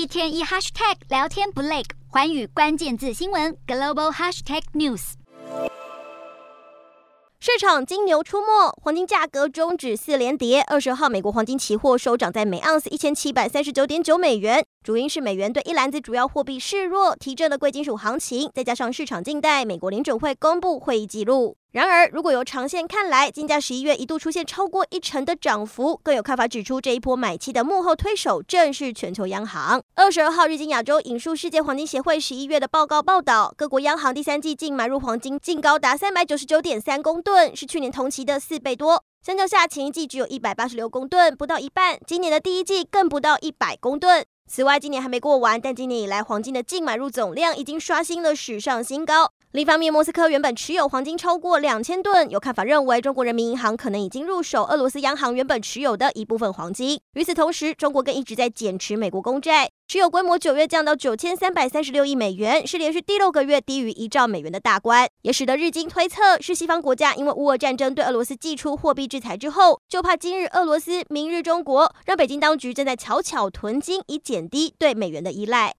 一天一 hashtag 聊天不累，寰宇关键字新闻 global hashtag news。市场金牛出没，黄金价格终止四连跌。二十号，美国黄金期货收涨在每盎司一千七百三十九点九美元，主因是美元对一篮子主要货币示弱，提振了贵金属行情，再加上市场静待美国联准会公布会议记录。然而，如果由长线看来，金价十一月一度出现超过一成的涨幅，更有看法指出，这一波买气的幕后推手正是全球央行。二十二号，日经亚洲引述世界黄金协会十一月的报告报道，各国央行第三季净买入黄金净高达三百九十九点三公吨，是去年同期的四倍多。相较下，前一季只有一百八十六公吨，不到一半；今年的第一季更不到一百公吨。此外，今年还没过完，但今年以来黄金的净买入总量已经刷新了史上新高。另一方面，莫斯科原本持有黄金超过两千吨，有看法认为中国人民银行可能已经入手俄罗斯央行原本持有的一部分黄金。与此同时，中国更一直在减持美国公债，持有规模九月降到九千三百三十六亿美元，是连续第六个月低于一兆美元的大关，也使得日经推测是西方国家因为乌俄战争对俄罗斯祭出货币制裁之后，就怕今日俄罗斯，明日中国，让北京当局正在悄悄囤金，以减低对美元的依赖。